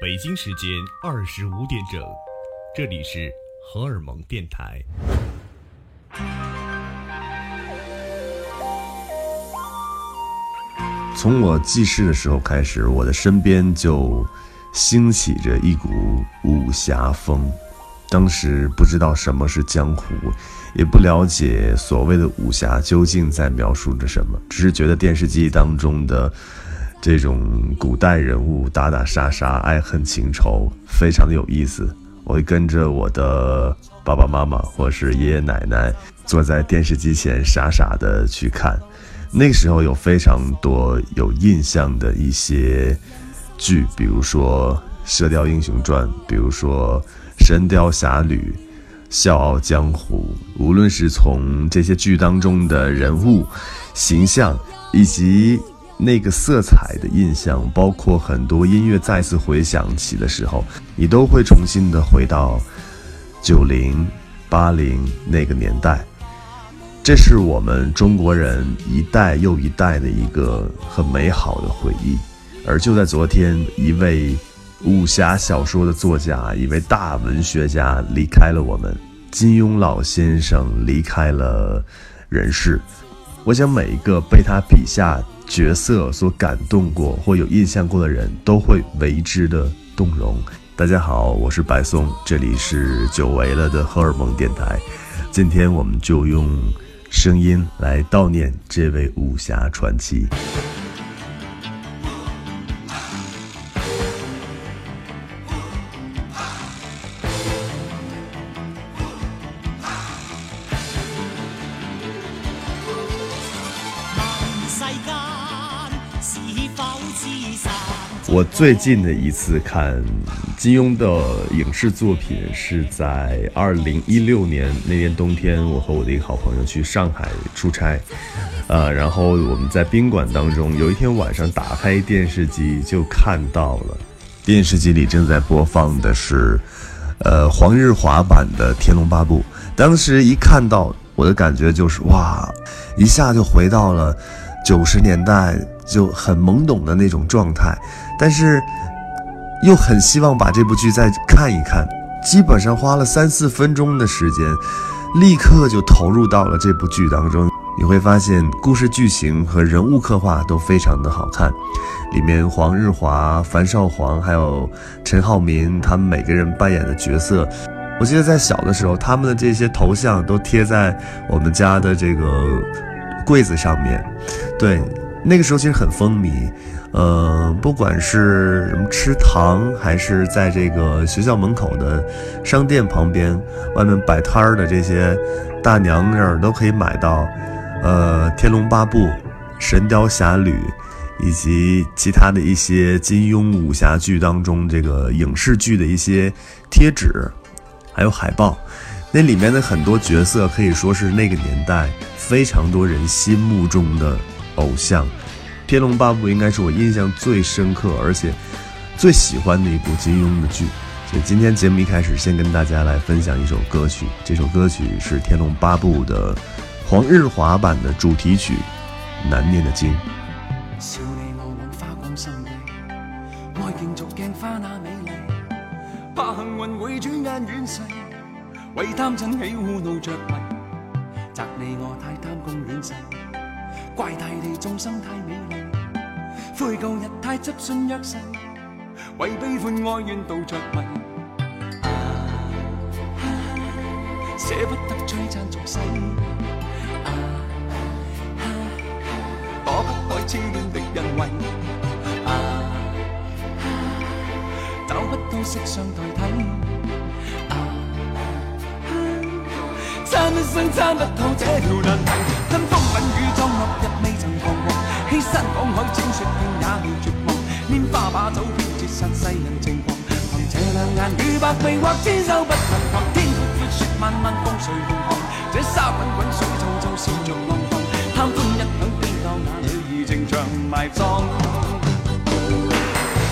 北京时间二十五点整，这里是荷尔蒙电台。从我记事的时候开始，我的身边就兴起着一股武侠风。当时不知道什么是江湖，也不了解所谓的武侠究竟在描述着什么，只是觉得电视机当中的这种古代人物打打杀杀、爱恨情仇非常的有意思。我会跟着我的爸爸妈妈或是爷爷奶奶坐在电视机前傻傻的去看。那时候有非常多有印象的一些剧，比如说《射雕英雄传》，比如说《神雕侠侣》《笑傲江湖》。无论是从这些剧当中的人物形象，以及那个色彩的印象，包括很多音乐再次回响起的时候，你都会重新的回到九零、八零那个年代。这是我们中国人一代又一代的一个很美好的回忆，而就在昨天，一位武侠小说的作家，一位大文学家离开了我们，金庸老先生离开了人世。我想每一个被他笔下角色所感动过或有印象过的人都会为之的动容。大家好，我是白松，这里是久违了的荷尔蒙电台，今天我们就用。声音来悼念这位武侠传奇。我最近的一次看金庸的影视作品是在二零一六年那年冬天，我和我的一个好朋友去上海出差，呃，然后我们在宾馆当中，有一天晚上打开电视机就看到了，电视机里正在播放的是，呃，黄日华版的《天龙八部》。当时一看到，我的感觉就是哇，一下就回到了九十年代。就很懵懂的那种状态，但是又很希望把这部剧再看一看。基本上花了三四分钟的时间，立刻就投入到了这部剧当中。你会发现，故事剧情和人物刻画都非常的好看。里面黄日华、樊少皇还有陈浩民，他们每个人扮演的角色，我记得在小的时候，他们的这些头像都贴在我们家的这个柜子上面。对。那个时候其实很风靡，呃，不管是什么吃糖，还是在这个学校门口的商店旁边，外面摆摊儿的这些大娘那儿都可以买到，呃，《天龙八部》《神雕侠侣》以及其他的一些金庸武侠剧当中这个影视剧的一些贴纸，还有海报。那里面的很多角色可以说是那个年代非常多人心目中的。偶像，《天龙八部》应该是我印象最深刻，而且最喜欢的一部金庸的剧。所以今天节目一开始，先跟大家来分享一首歌曲。这首歌曲是《天龙八部》的黄日华版的主题曲《难念的经》。怪大地众生太美丽，悔旧日太执信约誓，为悲欢哀怨度着迷。舍不得璀璨俗世，躲不开痴恋的人为，找不到色相代替，参一生参不透这条难题，跟风吻雨撞落日未曾彷徨。欺山赶海，千雪遍也未绝望。拈花把酒，偏折煞世人情狂。凭这两眼与百臂或千手不能防。天阔阔，雪漫漫，风随浪狂。这沙滚滚，水皱皱，笑着浪荡。贪欢一晌，偏教那女儿情长埋葬。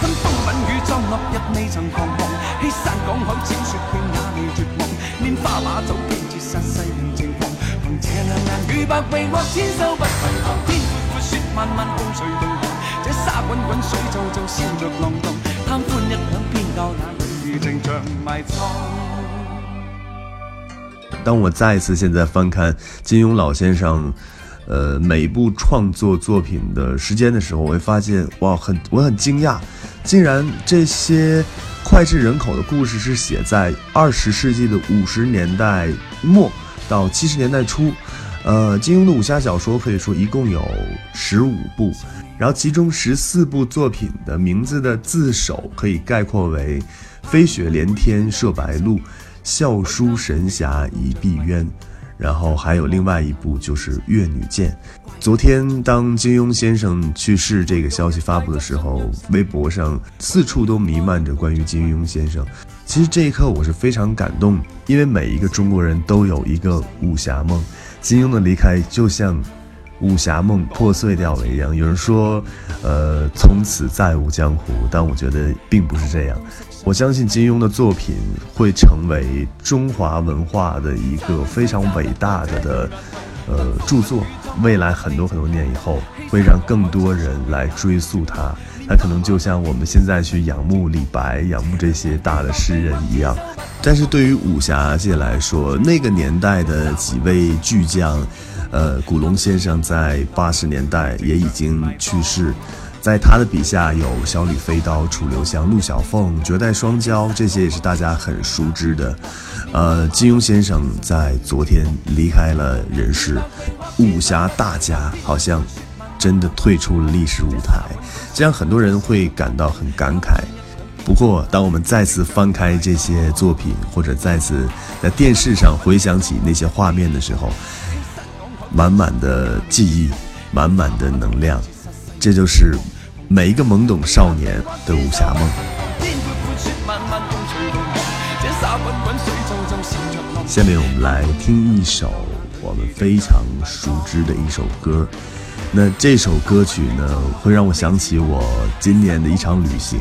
跟风吻雨撞落日，未曾彷徨。欺山赶海，千雪遍也未绝望。拈花把酒偏，当我再一次现在翻看金庸老先生，呃，每部创作作品的时间的时候，我会发现，哇，很我很惊讶，竟然这些脍炙人口的故事是写在二十世纪的五十年代末到七十年代初。呃，金庸的武侠小说可以说一共有十五部，然后其中十四部作品的名字的字首可以概括为“飞雪连天射白鹿，笑书神侠倚碧鸳”，然后还有另外一部就是《越女剑》。昨天当金庸先生去世这个消息发布的时候，微博上四处都弥漫着关于金庸先生。其实这一刻我是非常感动，因为每一个中国人都有一个武侠梦。金庸的离开就像武侠梦破碎掉了一样。有人说，呃，从此再无江湖，但我觉得并不是这样。我相信金庸的作品会成为中华文化的一个非常伟大的的呃著作。未来很多很多年以后，会让更多人来追溯他。他可能就像我们现在去仰慕李白、仰慕这些大的诗人一样。但是对于武侠界来说，那个年代的几位巨匠，呃，古龙先生在八十年代也已经去世，在他的笔下有小李飞刀、楚留香、陆小凤、绝代双骄，这些也是大家很熟知的。呃，金庸先生在昨天离开了人世，武侠大家好像真的退出了历史舞台，这样很多人会感到很感慨。不过，当我们再次翻开这些作品，或者再次在电视上回想起那些画面的时候，满满的记忆，满满的能量，这就是每一个懵懂少年的武侠梦。下面我们来听一首我们非常熟知的一首歌。那这首歌曲呢，会让我想起我今年的一场旅行。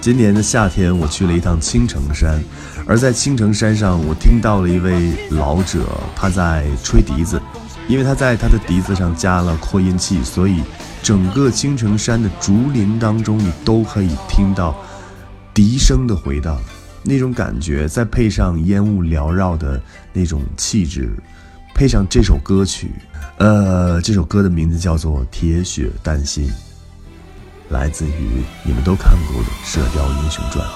今年的夏天，我去了一趟青城山，而在青城山上，我听到了一位老者，他在吹笛子，因为他在他的笛子上加了扩音器，所以整个青城山的竹林当中，你都可以听到笛声的回荡，那种感觉，再配上烟雾缭绕的那种气质，配上这首歌曲，呃，这首歌的名字叫做《铁血丹心》。来自于你们都看过的《射雕英雄传》。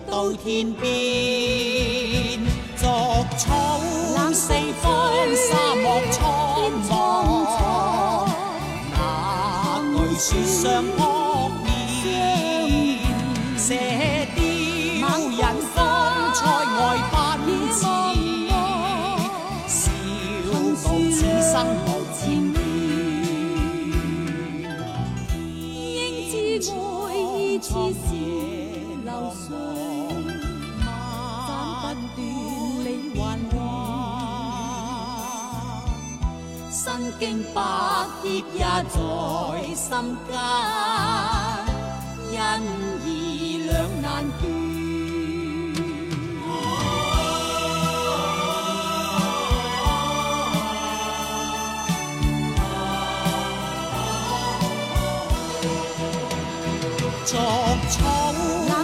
到天边，逐草四方，沙漠苍茫，那惧雪霜身经百劫也在心间，因义两难断。逐草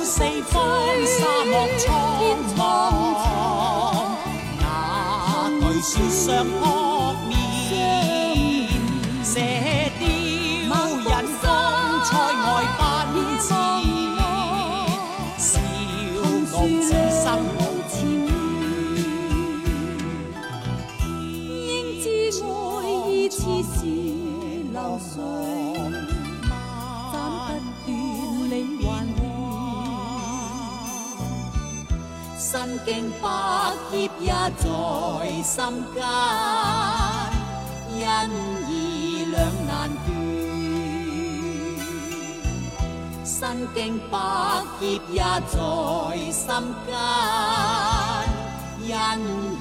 四方，沙漠苍茫。那句说相扑心生何似？应知爱意似是流水，斩不断你还乱。身经百劫也在心间，因。身經百劫也在心間，因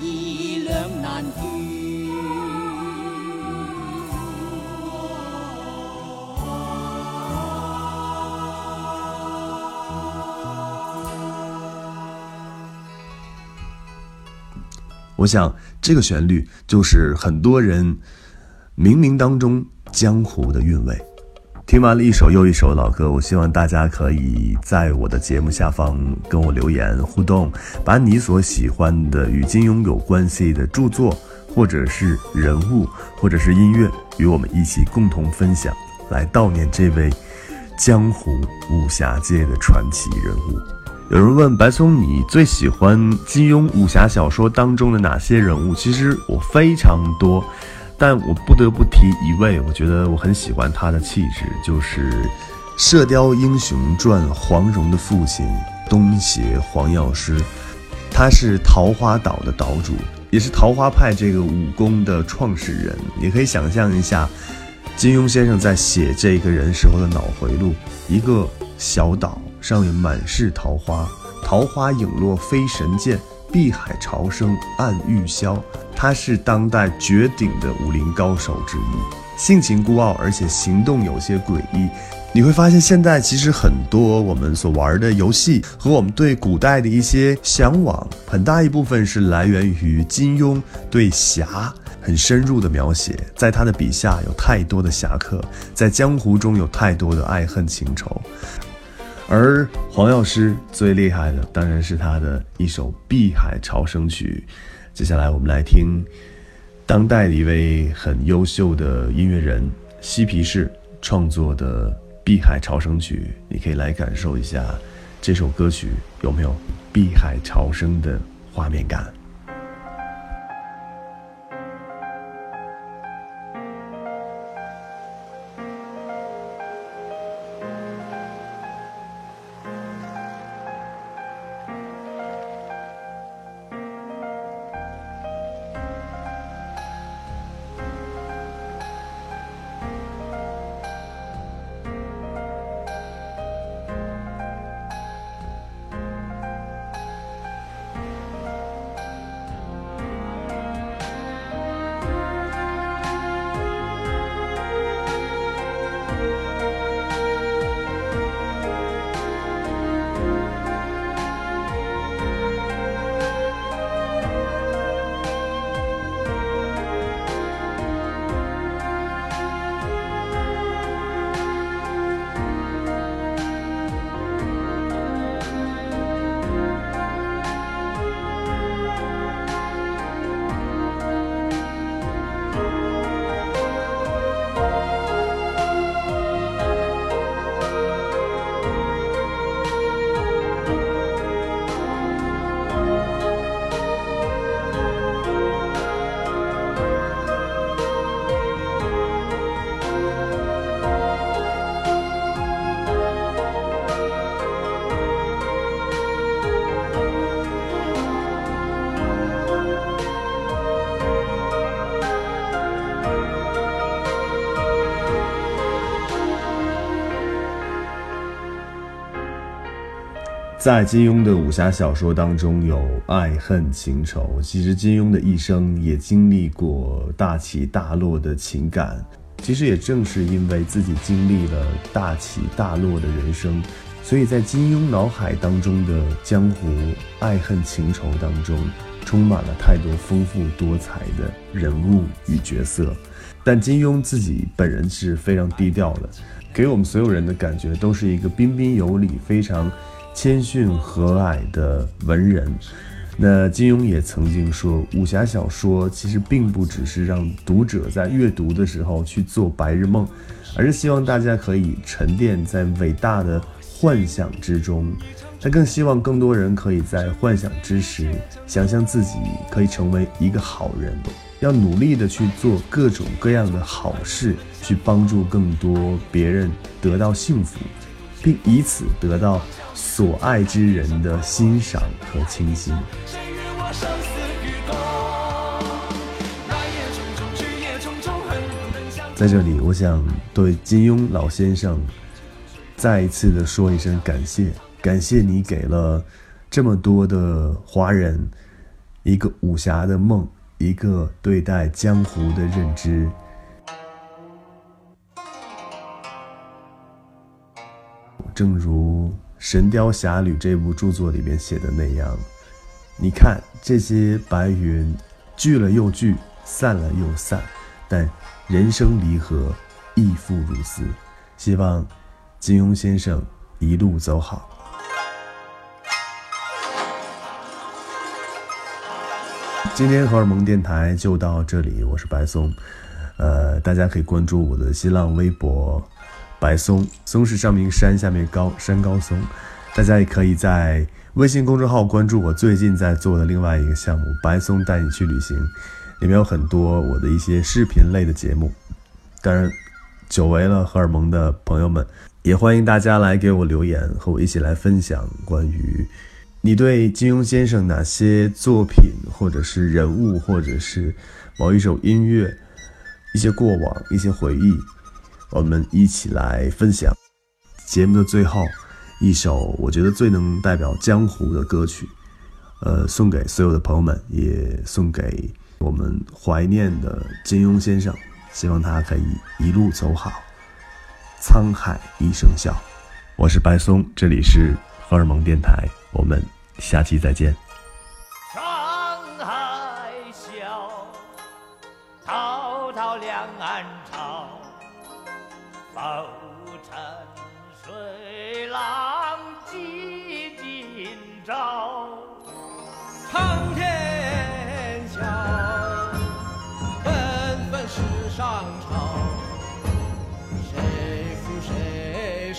義兩難斷。我想，这个旋律就是很多人冥冥当中江湖的韵味。听完了一首又一首老歌，我希望大家可以在我的节目下方跟我留言互动，把你所喜欢的与金庸有关系的著作，或者是人物，或者是音乐，与我们一起共同分享，来悼念这位江湖武侠界的传奇人物。有人问白松，你最喜欢金庸武侠小说当中的哪些人物？其实我非常多，但我不得不提一位，我觉得我很喜欢他的气质，就是《射雕英雄传》黄蓉的父亲东邪黄药师，他是桃花岛的岛主，也是桃花派这个武功的创始人。你可以想象一下，金庸先生在写这个人时候的脑回路，一个小岛。上面满是桃花，桃花影落飞神剑，碧海潮生暗玉箫。他是当代绝顶的武林高手之一，性情孤傲，而且行动有些诡异。你会发现，现在其实很多我们所玩的游戏和我们对古代的一些向往，很大一部分是来源于金庸对侠很深入的描写。在他的笔下，有太多的侠客，在江湖中有太多的爱恨情仇。而黄药师最厉害的当然是他的一首《碧海潮生曲》。接下来我们来听当代的一位很优秀的音乐人西皮士创作的《碧海潮生曲》，你可以来感受一下这首歌曲有没有碧海潮生的画面感。在金庸的武侠小说当中，有爱恨情仇。其实金庸的一生也经历过大起大落的情感。其实也正是因为自己经历了大起大落的人生，所以在金庸脑海当中的江湖爱恨情仇当中，充满了太多丰富多彩的人物与角色。但金庸自己本人是非常低调的，给我们所有人的感觉都是一个彬彬有礼、非常。谦逊和蔼的文人，那金庸也曾经说，武侠小说其实并不只是让读者在阅读的时候去做白日梦，而是希望大家可以沉淀在伟大的幻想之中。他更希望更多人可以在幻想之时，想象自己可以成为一个好人，要努力的去做各种各样的好事，去帮助更多别人得到幸福。并以此得到所爱之人的欣赏和倾心。在这里，我想对金庸老先生再一次的说一声感谢，感谢你给了这么多的华人一个武侠的梦，一个对待江湖的认知。正如《神雕侠侣》这部著作里面写的那样，你看这些白云聚了又聚，散了又散，但人生离合亦复如斯。希望金庸先生一路走好。今天荷尔蒙电台就到这里，我是白松，呃，大家可以关注我的新浪微博“白松”，松是上面山下面高山高松。大家也可以在微信公众号关注我最近在做的另外一个项目“白松带你去旅行”，里面有很多我的一些视频类的节目。当然，久违了荷尔蒙的朋友们，也欢迎大家来给我留言，和我一起来分享关于你对金庸先生哪些作品，或者是人物，或者是某一首音乐，一些过往，一些回忆，我们一起来分享。节目的最后，一首我觉得最能代表江湖的歌曲，呃，送给所有的朋友们，也送给我们怀念的金庸先生。希望他可以一路走好，沧海一声笑。我是白松，这里是荷尔蒙电台，我们下期再见。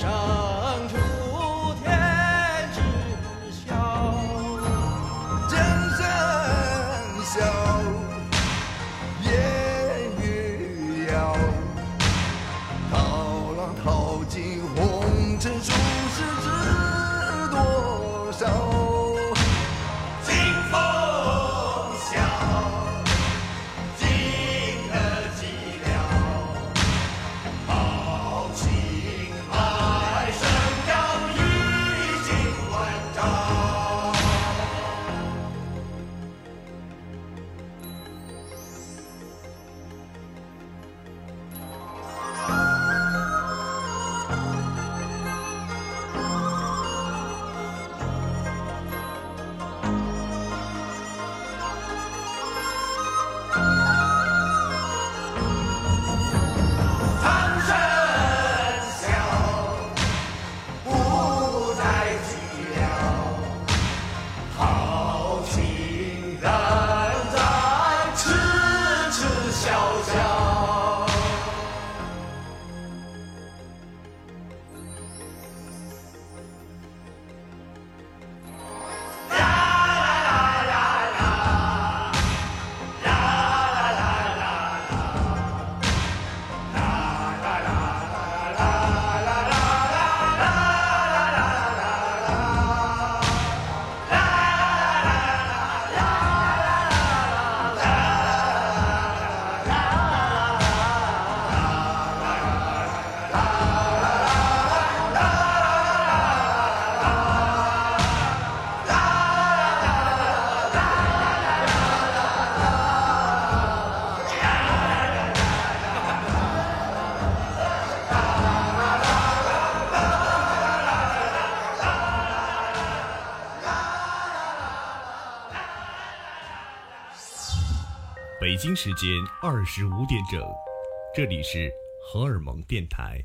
সার 北京时间二十五点整，这里是荷尔蒙电台。